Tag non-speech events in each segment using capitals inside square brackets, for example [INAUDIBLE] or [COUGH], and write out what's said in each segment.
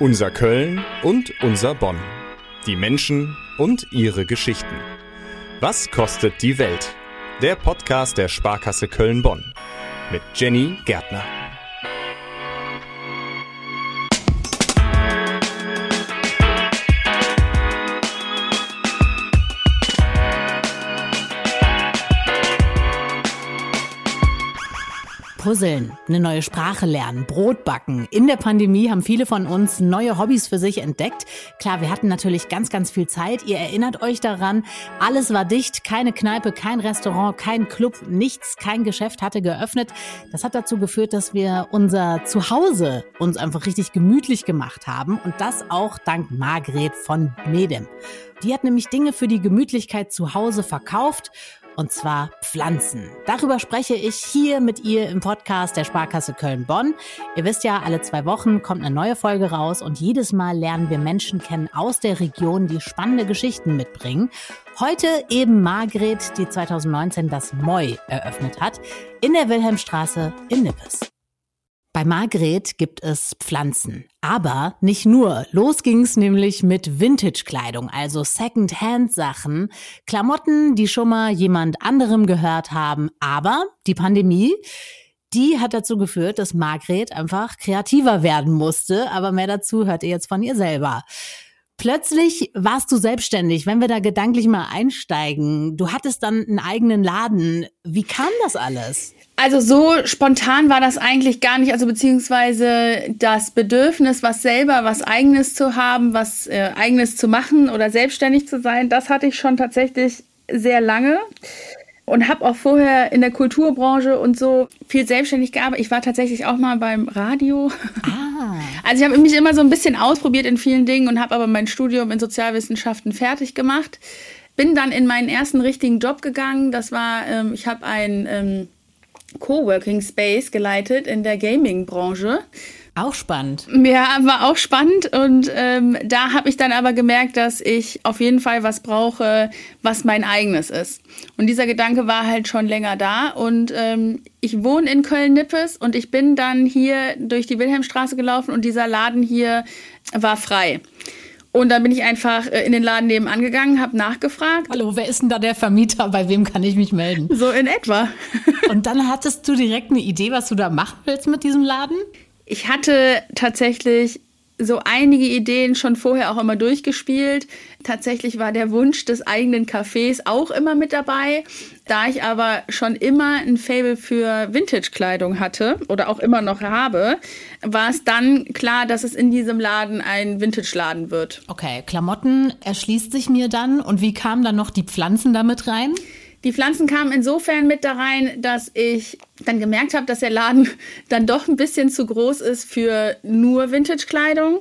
Unser Köln und unser Bonn. Die Menschen und ihre Geschichten. Was kostet die Welt? Der Podcast der Sparkasse Köln-Bonn. Mit Jenny Gärtner. Puzzeln, eine neue Sprache lernen, Brot backen. In der Pandemie haben viele von uns neue Hobbys für sich entdeckt. Klar, wir hatten natürlich ganz, ganz viel Zeit. Ihr erinnert euch daran, alles war dicht, keine Kneipe, kein Restaurant, kein Club, nichts, kein Geschäft hatte geöffnet. Das hat dazu geführt, dass wir unser Zuhause uns einfach richtig gemütlich gemacht haben und das auch dank Margret von Medem. Die hat nämlich Dinge für die Gemütlichkeit zu Hause verkauft und zwar Pflanzen. Darüber spreche ich hier mit ihr im Podcast der Sparkasse Köln-Bonn. Ihr wisst ja, alle zwei Wochen kommt eine neue Folge raus und jedes Mal lernen wir Menschen kennen aus der Region, die spannende Geschichten mitbringen. Heute eben Margret, die 2019 das Moi eröffnet hat, in der Wilhelmstraße in Nippes. Bei Margret gibt es Pflanzen. Aber nicht nur. Los ging's nämlich mit Vintage-Kleidung, also Second-Hand-Sachen. Klamotten, die schon mal jemand anderem gehört haben. Aber die Pandemie, die hat dazu geführt, dass Margret einfach kreativer werden musste. Aber mehr dazu hört ihr jetzt von ihr selber. Plötzlich warst du selbstständig, wenn wir da gedanklich mal einsteigen. Du hattest dann einen eigenen Laden. Wie kam das alles? Also so spontan war das eigentlich gar nicht, also beziehungsweise das Bedürfnis, was selber, was eigenes zu haben, was äh, eigenes zu machen oder selbstständig zu sein, das hatte ich schon tatsächlich sehr lange und habe auch vorher in der Kulturbranche und so viel selbstständig gearbeitet. Ich war tatsächlich auch mal beim Radio. Ah. [LAUGHS] Also ich habe mich immer so ein bisschen ausprobiert in vielen Dingen und habe aber mein Studium in Sozialwissenschaften fertig gemacht. Bin dann in meinen ersten richtigen Job gegangen. Das war, ähm, ich habe ein ähm, Coworking Space geleitet in der Gaming-Branche. Auch spannend. Ja, war auch spannend. Und ähm, da habe ich dann aber gemerkt, dass ich auf jeden Fall was brauche, was mein eigenes ist. Und dieser Gedanke war halt schon länger da. Und ähm, ich wohne in Köln-Nippes und ich bin dann hier durch die Wilhelmstraße gelaufen und dieser Laden hier war frei. Und dann bin ich einfach äh, in den Laden nebenan gegangen, habe nachgefragt. Hallo, wer ist denn da der Vermieter? Bei wem kann ich mich melden? So in etwa. Und dann hattest du direkt eine Idee, was du da machen willst mit diesem Laden? Ich hatte tatsächlich so einige Ideen schon vorher auch immer durchgespielt. Tatsächlich war der Wunsch des eigenen Cafés auch immer mit dabei. Da ich aber schon immer ein Fable für Vintage-Kleidung hatte oder auch immer noch habe, war es dann klar, dass es in diesem Laden ein Vintage-Laden wird. Okay, Klamotten erschließt sich mir dann. Und wie kamen dann noch die Pflanzen damit rein? Die Pflanzen kamen insofern mit da rein, dass ich dann gemerkt habe, dass der Laden [LAUGHS] dann doch ein bisschen zu groß ist für nur Vintage-Kleidung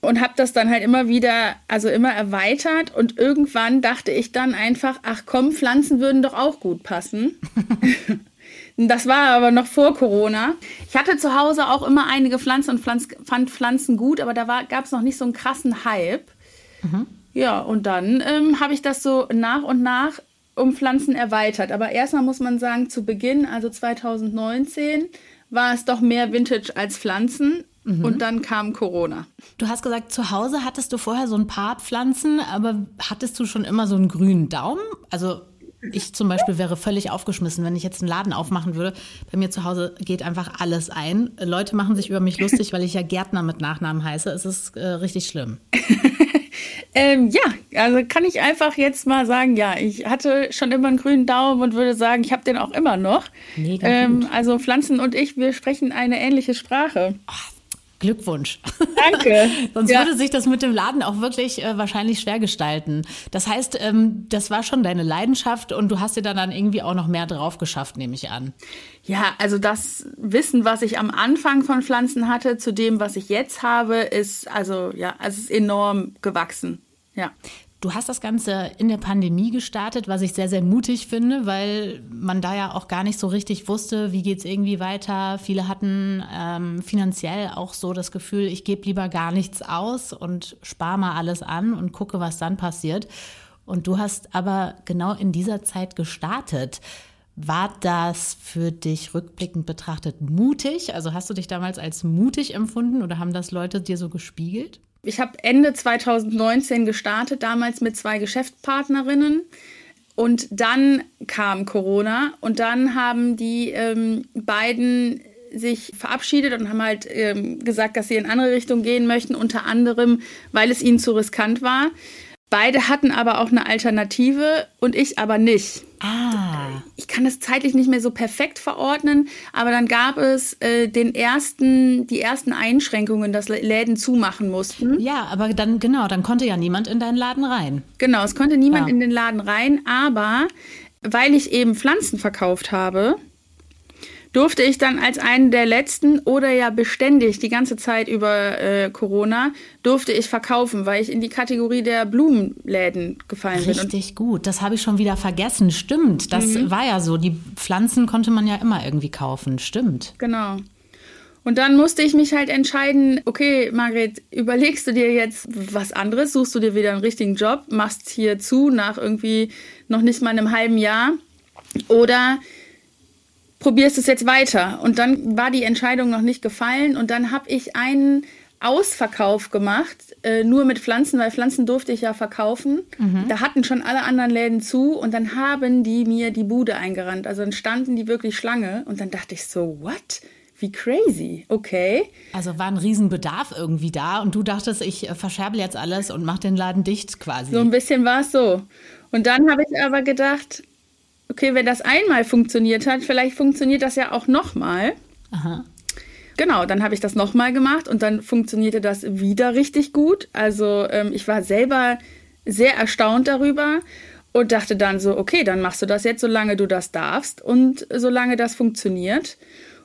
und habe das dann halt immer wieder, also immer erweitert und irgendwann dachte ich dann einfach, ach komm, Pflanzen würden doch auch gut passen. [LAUGHS] das war aber noch vor Corona. Ich hatte zu Hause auch immer einige Pflanzen und Pflanz, fand Pflanzen gut, aber da gab es noch nicht so einen krassen Hype. Mhm. Ja, und dann ähm, habe ich das so nach und nach um Pflanzen erweitert. Aber erstmal muss man sagen, zu Beginn, also 2019, war es doch mehr Vintage als Pflanzen. Mhm. Und dann kam Corona. Du hast gesagt, zu Hause hattest du vorher so ein paar Pflanzen, aber hattest du schon immer so einen grünen Daumen? Also ich zum Beispiel wäre völlig aufgeschmissen, wenn ich jetzt einen Laden aufmachen würde. Bei mir zu Hause geht einfach alles ein. Leute machen sich über mich lustig, weil ich ja Gärtner mit Nachnamen heiße. Es ist äh, richtig schlimm. [LAUGHS] Ähm, ja, also kann ich einfach jetzt mal sagen, ja, ich hatte schon immer einen grünen Daumen und würde sagen, ich habe den auch immer noch. Mega ähm, also Pflanzen und ich, wir sprechen eine ähnliche Sprache. Ach, Glückwunsch. Danke. [LAUGHS] Sonst ja. würde sich das mit dem Laden auch wirklich äh, wahrscheinlich schwer gestalten. Das heißt, ähm, das war schon deine Leidenschaft und du hast dir dann, dann irgendwie auch noch mehr drauf geschafft, nehme ich an. Ja, also das Wissen, was ich am Anfang von Pflanzen hatte, zu dem, was ich jetzt habe, ist also ja, es ist enorm gewachsen. Ja. Du hast das Ganze in der Pandemie gestartet, was ich sehr, sehr mutig finde, weil man da ja auch gar nicht so richtig wusste, wie geht es irgendwie weiter. Viele hatten ähm, finanziell auch so das Gefühl, ich gebe lieber gar nichts aus und spare mal alles an und gucke, was dann passiert. Und du hast aber genau in dieser Zeit gestartet. War das für dich rückblickend betrachtet mutig? Also hast du dich damals als mutig empfunden oder haben das Leute dir so gespiegelt? Ich habe Ende 2019 gestartet, damals mit zwei Geschäftspartnerinnen. Und dann kam Corona und dann haben die ähm, beiden sich verabschiedet und haben halt ähm, gesagt, dass sie in andere Richtungen gehen möchten, unter anderem, weil es ihnen zu riskant war. Beide hatten aber auch eine Alternative und ich aber nicht. Ah. Ich kann das zeitlich nicht mehr so perfekt verordnen, aber dann gab es äh, den ersten, die ersten Einschränkungen, dass Läden zumachen mussten. Ja, aber dann, genau, dann konnte ja niemand in deinen Laden rein. Genau, es konnte niemand ja. in den Laden rein, aber weil ich eben Pflanzen verkauft habe, durfte ich dann als einen der letzten oder ja beständig die ganze Zeit über äh, Corona, durfte ich verkaufen, weil ich in die Kategorie der Blumenläden gefallen Richtig bin. Richtig gut, das habe ich schon wieder vergessen. Stimmt, das mhm. war ja so. Die Pflanzen konnte man ja immer irgendwie kaufen. Stimmt. Genau. Und dann musste ich mich halt entscheiden, okay, Margret, überlegst du dir jetzt was anderes? Suchst du dir wieder einen richtigen Job? Machst hier zu nach irgendwie noch nicht mal einem halben Jahr? Oder probierst es jetzt weiter. Und dann war die Entscheidung noch nicht gefallen und dann habe ich einen Ausverkauf gemacht, äh, nur mit Pflanzen, weil Pflanzen durfte ich ja verkaufen. Mhm. Da hatten schon alle anderen Läden zu und dann haben die mir die Bude eingerannt. Also dann standen die wirklich Schlange und dann dachte ich so, what? Wie crazy, okay. Also war ein Riesenbedarf irgendwie da und du dachtest, ich äh, verscherbe jetzt alles und mach den Laden dicht quasi. So ein bisschen war es so. Und dann habe ich aber gedacht, okay, wenn das einmal funktioniert hat, vielleicht funktioniert das ja auch nochmal. Aha. Genau, dann habe ich das nochmal gemacht und dann funktionierte das wieder richtig gut. Also ähm, ich war selber sehr erstaunt darüber und dachte dann so, okay, dann machst du das jetzt, solange du das darfst und solange das funktioniert.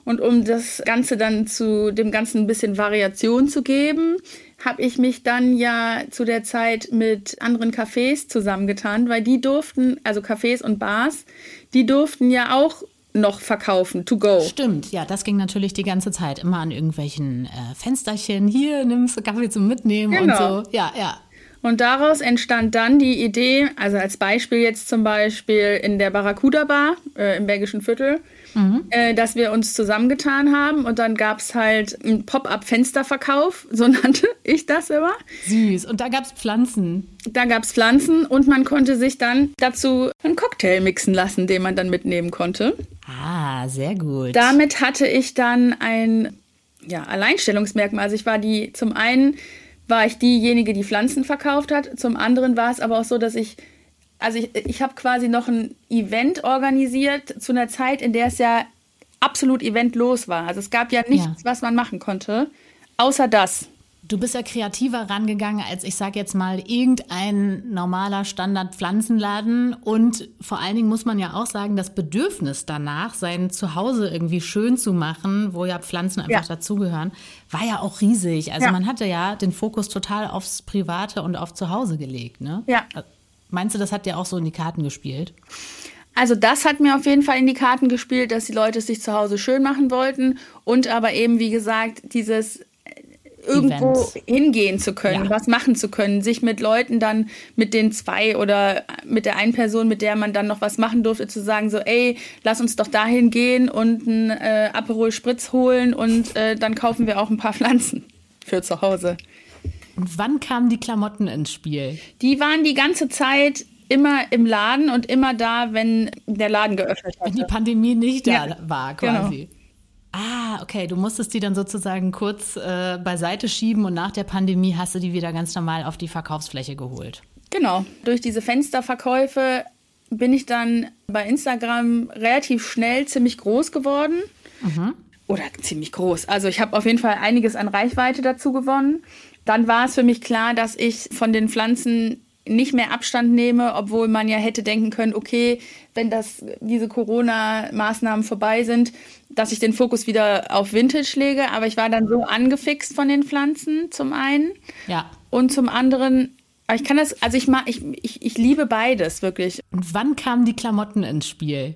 Und um das Ganze dann zu dem Ganzen ein bisschen Variation zu geben, habe ich mich dann ja zu der Zeit mit anderen Cafés zusammengetan, weil die durften, also Cafés und Bars, die durften ja auch noch verkaufen, to go. Stimmt, ja, das ging natürlich die ganze Zeit immer an irgendwelchen äh, Fensterchen. Hier, nimmst du Kaffee zum Mitnehmen genau. und so. Ja, ja. Und daraus entstand dann die Idee, also als Beispiel jetzt zum Beispiel in der Barracuda Bar äh, im Belgischen Viertel, mhm. äh, dass wir uns zusammengetan haben und dann gab es halt einen Pop-up-Fensterverkauf, [LAUGHS] so nannte ich das immer. Süß. Und da gab es Pflanzen. Da gab es Pflanzen und man konnte sich dann dazu einen Cocktail mixen lassen, den man dann mitnehmen konnte. Ah, sehr gut. Damit hatte ich dann ein ja, Alleinstellungsmerkmal. Also ich war die zum einen war ich diejenige, die Pflanzen verkauft hat. Zum anderen war es aber auch so, dass ich also ich, ich habe quasi noch ein Event organisiert zu einer Zeit, in der es ja absolut eventlos war. Also es gab ja nichts, ja. was man machen konnte, außer das. Du bist ja kreativer rangegangen als, ich sage jetzt mal, irgendein normaler Standard-Pflanzenladen. Und vor allen Dingen muss man ja auch sagen, das Bedürfnis danach, sein Zuhause irgendwie schön zu machen, wo ja Pflanzen einfach ja. dazugehören, war ja auch riesig. Also ja. man hatte ja den Fokus total aufs Private und auf Zuhause gelegt. Ne? Ja. Meinst du, das hat dir auch so in die Karten gespielt? Also das hat mir auf jeden Fall in die Karten gespielt, dass die Leute es sich zu Hause schön machen wollten und aber eben, wie gesagt, dieses äh, irgendwo Events. hingehen zu können, ja. was machen zu können, sich mit Leuten dann, mit den zwei oder mit der einen Person, mit der man dann noch was machen durfte, zu sagen so, ey, lass uns doch dahin gehen und ein äh, Aperol Spritz holen und äh, dann kaufen wir auch ein paar [LAUGHS] Pflanzen für zu Hause. Und wann kamen die Klamotten ins Spiel? Die waren die ganze Zeit immer im Laden und immer da, wenn der Laden geöffnet hat. Wenn die Pandemie nicht da ja, war, quasi. Genau. Ah, okay. Du musstest die dann sozusagen kurz äh, beiseite schieben und nach der Pandemie hast du die wieder ganz normal auf die Verkaufsfläche geholt. Genau. Durch diese Fensterverkäufe bin ich dann bei Instagram relativ schnell ziemlich groß geworden. Mhm. Oder ziemlich groß. Also ich habe auf jeden Fall einiges an Reichweite dazu gewonnen dann war es für mich klar, dass ich von den Pflanzen nicht mehr Abstand nehme, obwohl man ja hätte denken können, okay, wenn das diese Corona-Maßnahmen vorbei sind, dass ich den Fokus wieder auf Vintage lege. Aber ich war dann so angefixt von den Pflanzen zum einen ja. und zum anderen. Ich kann das, also ich mag, ich, ich, ich liebe beides wirklich. Und wann kamen die Klamotten ins Spiel?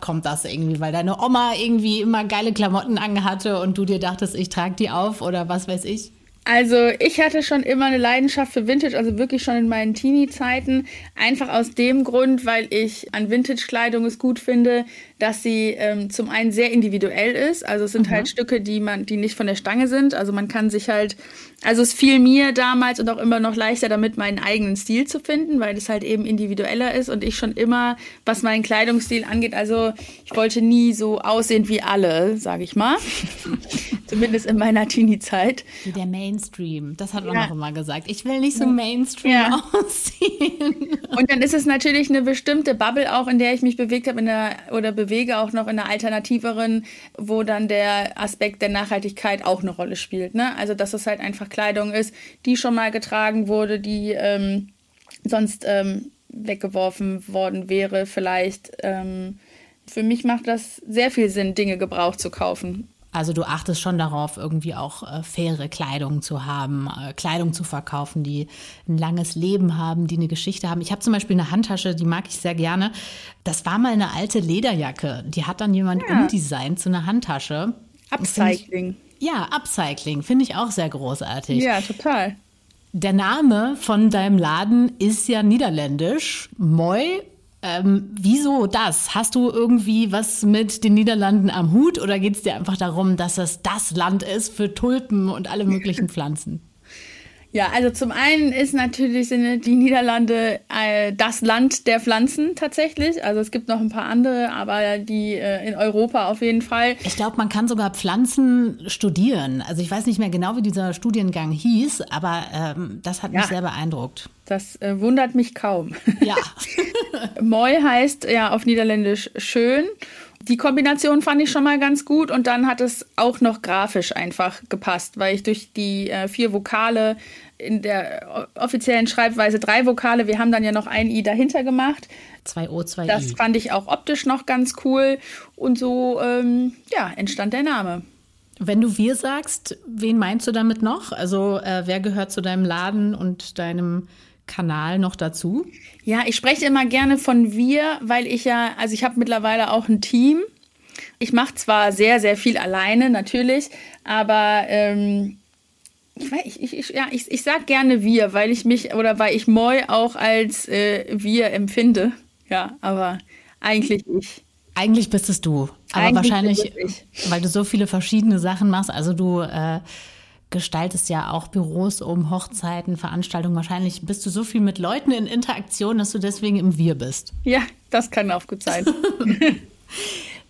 Kommt das irgendwie, weil deine Oma irgendwie immer geile Klamotten angehatte und du dir dachtest, ich trage die auf oder was weiß ich? Also ich hatte schon immer eine Leidenschaft für Vintage, also wirklich schon in meinen Teenie-Zeiten. Einfach aus dem Grund, weil ich an Vintage-Kleidung es gut finde, dass sie ähm, zum einen sehr individuell ist. Also es sind mhm. halt Stücke, die man, die nicht von der Stange sind. Also man kann sich halt, also es fiel mir damals und auch immer noch leichter damit, meinen eigenen Stil zu finden, weil es halt eben individueller ist und ich schon immer, was meinen Kleidungsstil angeht, also ich wollte nie so aussehen wie alle, sage ich mal. [LAUGHS] Zumindest in meiner Teenie-Zeit. Wie der Mainstream. Das hat man ja. auch immer gesagt. Ich will nicht so Mainstream ja. aussehen. Und dann ist es natürlich eine bestimmte Bubble auch, in der ich mich bewegt habe, in der, oder bewege auch noch in einer alternativeren, wo dann der Aspekt der Nachhaltigkeit auch eine Rolle spielt. Ne? Also, dass es halt einfach Kleidung ist, die schon mal getragen wurde, die ähm, sonst ähm, weggeworfen worden wäre, vielleicht. Ähm, für mich macht das sehr viel Sinn, Dinge gebraucht zu kaufen. Also du achtest schon darauf, irgendwie auch äh, faire Kleidung zu haben, äh, Kleidung zu verkaufen, die ein langes Leben haben, die eine Geschichte haben. Ich habe zum Beispiel eine Handtasche, die mag ich sehr gerne. Das war mal eine alte Lederjacke. Die hat dann jemand ja. umdesignt zu einer Handtasche. Upcycling. Ich, ja, Upcycling finde ich auch sehr großartig. Ja, total. Der Name von deinem Laden ist ja niederländisch. Moi ähm, wieso das? Hast du irgendwie was mit den Niederlanden am Hut oder geht es dir einfach darum, dass es das Land ist für Tulpen und alle möglichen [LAUGHS] Pflanzen? Ja, also zum einen ist natürlich die Niederlande äh, das Land der Pflanzen tatsächlich. Also es gibt noch ein paar andere, aber die äh, in Europa auf jeden Fall. Ich glaube, man kann sogar Pflanzen studieren. Also ich weiß nicht mehr genau, wie dieser Studiengang hieß, aber ähm, das hat ja, mich sehr beeindruckt. Das äh, wundert mich kaum. Ja. [LAUGHS] Moi heißt ja auf Niederländisch schön die Kombination fand ich schon mal ganz gut und dann hat es auch noch grafisch einfach gepasst, weil ich durch die äh, vier Vokale in der offiziellen Schreibweise drei Vokale, wir haben dann ja noch ein I dahinter gemacht. Zwei O, zwei das I. Das fand ich auch optisch noch ganz cool und so ähm, ja, entstand der Name. Wenn du wir sagst, wen meinst du damit noch? Also äh, wer gehört zu deinem Laden und deinem Kanal noch dazu? Ja, ich spreche immer gerne von wir, weil ich ja, also ich habe mittlerweile auch ein Team. Ich mache zwar sehr, sehr viel alleine, natürlich, aber ähm, ich, ich, ich, ja, ich, ich sag gerne wir, weil ich mich oder weil ich Moi auch als äh, wir empfinde. Ja, aber eigentlich ich. Eigentlich bist es du. Aber eigentlich wahrscheinlich, weil du so viele verschiedene Sachen machst. Also du äh, gestaltest ja auch Büros um Hochzeiten, Veranstaltungen. Wahrscheinlich bist du so viel mit Leuten in Interaktion, dass du deswegen im Wir bist. Ja, das kann auch gut sein.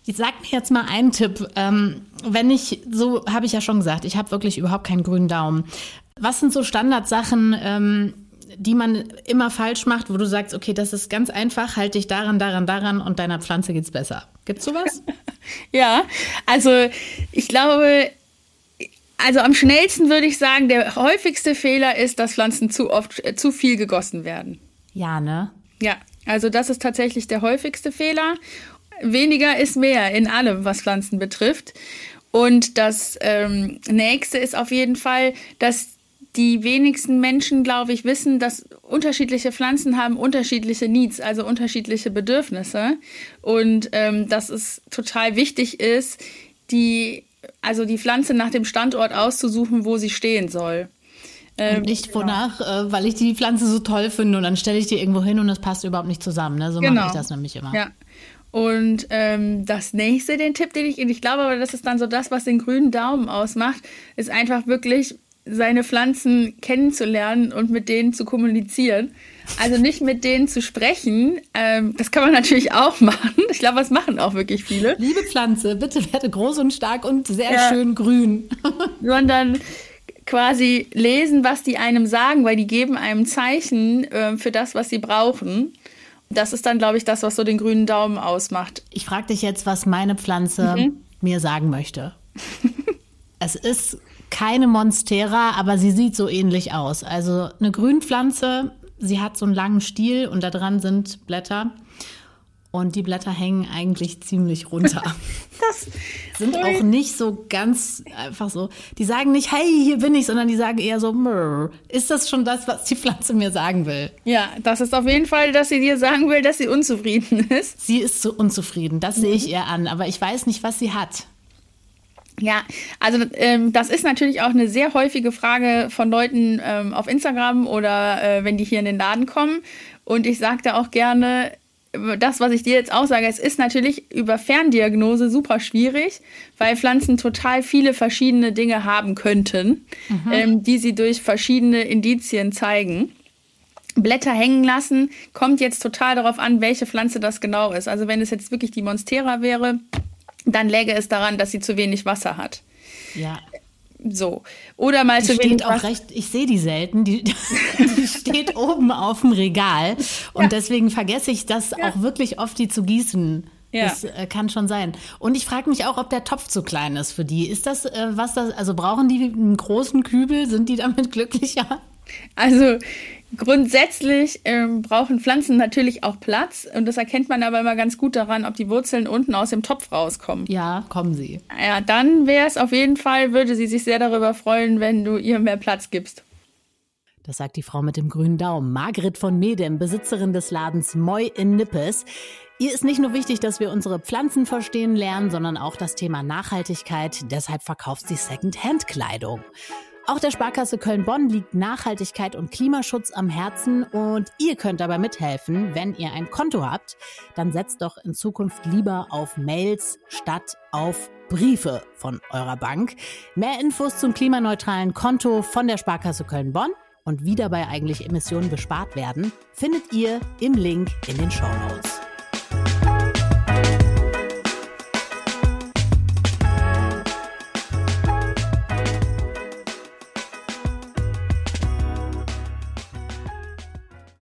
Ich [LAUGHS] sag mir jetzt mal einen Tipp. Ähm, wenn ich, so habe ich ja schon gesagt, ich habe wirklich überhaupt keinen grünen Daumen. Was sind so Standardsachen, ähm, die man immer falsch macht, wo du sagst, okay, das ist ganz einfach, halte dich daran, daran, daran und deiner Pflanze geht's besser. Gibt's sowas? [LAUGHS] ja, also ich glaube, also am schnellsten würde ich sagen, der häufigste Fehler ist, dass Pflanzen zu oft äh, zu viel gegossen werden. Ja, ne? Ja, also das ist tatsächlich der häufigste Fehler. Weniger ist mehr in allem, was Pflanzen betrifft. Und das ähm, nächste ist auf jeden Fall, dass die wenigsten Menschen, glaube ich, wissen, dass unterschiedliche Pflanzen haben unterschiedliche Needs, also unterschiedliche Bedürfnisse. Und ähm, dass es total wichtig ist, die also die Pflanze nach dem Standort auszusuchen, wo sie stehen soll. Ähm, nicht genau. wonach, äh, weil ich die Pflanze so toll finde und dann stelle ich die irgendwo hin und es passt überhaupt nicht zusammen. Ne? So genau. mache ich das nämlich immer. Ja. Und ähm, das nächste, den Tipp, den ich, ich glaube aber, das ist dann so das, was den grünen Daumen ausmacht, ist einfach wirklich seine Pflanzen kennenzulernen und mit denen zu kommunizieren. Also nicht mit denen zu sprechen. Ähm, das kann man natürlich auch [LAUGHS] machen. Ich glaube, das machen auch wirklich viele. Liebe Pflanze, bitte werde groß und stark und sehr ja. schön grün. [LAUGHS] Sondern quasi lesen, was die einem sagen, weil die geben einem Zeichen äh, für das, was sie brauchen. Das ist dann, glaube ich, das, was so den grünen Daumen ausmacht. Ich frage dich jetzt, was meine Pflanze mhm. mir sagen möchte. [LAUGHS] es ist keine Monstera, aber sie sieht so ähnlich aus. Also eine Grünpflanze, sie hat so einen langen Stiel und da dran sind Blätter. Und die Blätter hängen eigentlich ziemlich runter. [LAUGHS] das [LAUGHS] sind auch nicht so ganz einfach so. Die sagen nicht, hey, hier bin ich, sondern die sagen eher so, ist das schon das, was die Pflanze mir sagen will? Ja, das ist auf jeden Fall, dass sie dir sagen will, dass sie unzufrieden [LAUGHS] ist. Sie ist so unzufrieden, das mhm. sehe ich ihr an, aber ich weiß nicht, was sie hat. Ja, also ähm, das ist natürlich auch eine sehr häufige Frage von Leuten ähm, auf Instagram oder äh, wenn die hier in den Laden kommen. Und ich sage da auch gerne, das, was ich dir jetzt auch sage, es ist natürlich über Ferndiagnose super schwierig, weil Pflanzen total viele verschiedene Dinge haben könnten, mhm. ähm, die sie durch verschiedene Indizien zeigen. Blätter hängen lassen, kommt jetzt total darauf an, welche Pflanze das genau ist. Also wenn es jetzt wirklich die Monstera wäre, dann läge es daran, dass sie zu wenig Wasser hat. Ja. So. Oder mal die zu wenig auch recht, ich sehe die selten, die, [LAUGHS] die steht oben auf dem Regal und ja. deswegen vergesse ich das ja. auch wirklich oft, die zu gießen. Ja. Das äh, kann schon sein. Und ich frage mich auch, ob der Topf zu klein ist für die. Ist das, äh, was das, also brauchen die einen großen Kübel? Sind die damit glücklicher? Also Grundsätzlich ähm, brauchen Pflanzen natürlich auch Platz und das erkennt man aber immer ganz gut daran, ob die Wurzeln unten aus dem Topf rauskommen. Ja, kommen sie. Ja, dann wäre es auf jeden Fall, würde sie sich sehr darüber freuen, wenn du ihr mehr Platz gibst. Das sagt die Frau mit dem grünen Daumen, Margret von Medem, Besitzerin des Ladens Moi in Nippes. Ihr ist nicht nur wichtig, dass wir unsere Pflanzen verstehen lernen, sondern auch das Thema Nachhaltigkeit. Deshalb verkauft sie Second-Hand-Kleidung. Auch der Sparkasse Köln-Bonn liegt Nachhaltigkeit und Klimaschutz am Herzen und ihr könnt dabei mithelfen, wenn ihr ein Konto habt. Dann setzt doch in Zukunft lieber auf Mails statt auf Briefe von eurer Bank. Mehr Infos zum klimaneutralen Konto von der Sparkasse Köln-Bonn und wie dabei eigentlich Emissionen bespart werden, findet ihr im Link in den Show Notes.